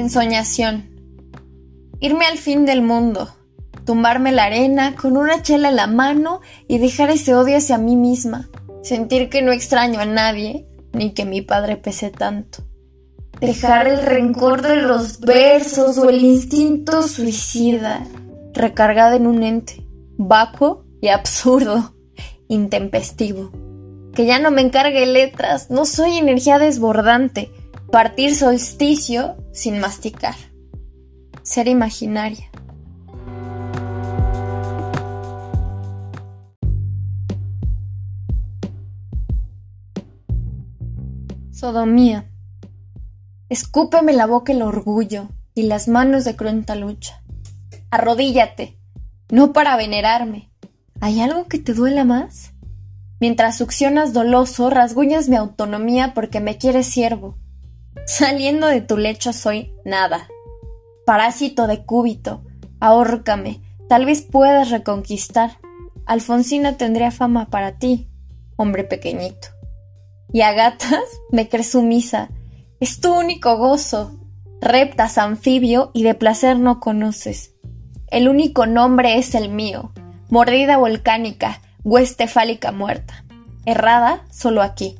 Ensoñación. Irme al fin del mundo, tumbarme la arena con una chela en la mano y dejar ese odio hacia mí misma, sentir que no extraño a nadie ni que mi padre pese tanto. Dejar el rencor de los versos o el instinto suicida, recargada en un ente, vacuo y absurdo, intempestivo. Que ya no me encargue letras, no soy energía desbordante, partir solsticio sin masticar ser imaginaria. Sodomía. Escúpeme la boca el orgullo y las manos de cruenta lucha. Arrodíllate, no para venerarme. ¿Hay algo que te duela más? Mientras succionas doloso, rasguñas mi autonomía porque me quieres siervo. Saliendo de tu lecho soy nada, Parásito de cúbito, ahórcame, tal vez puedas reconquistar. Alfonsina tendría fama para ti, hombre pequeñito. Y a gatas me crees sumisa, es tu único gozo. Reptas, anfibio y de placer no conoces. El único nombre es el mío, mordida volcánica, hueste fálica muerta. Errada solo aquí.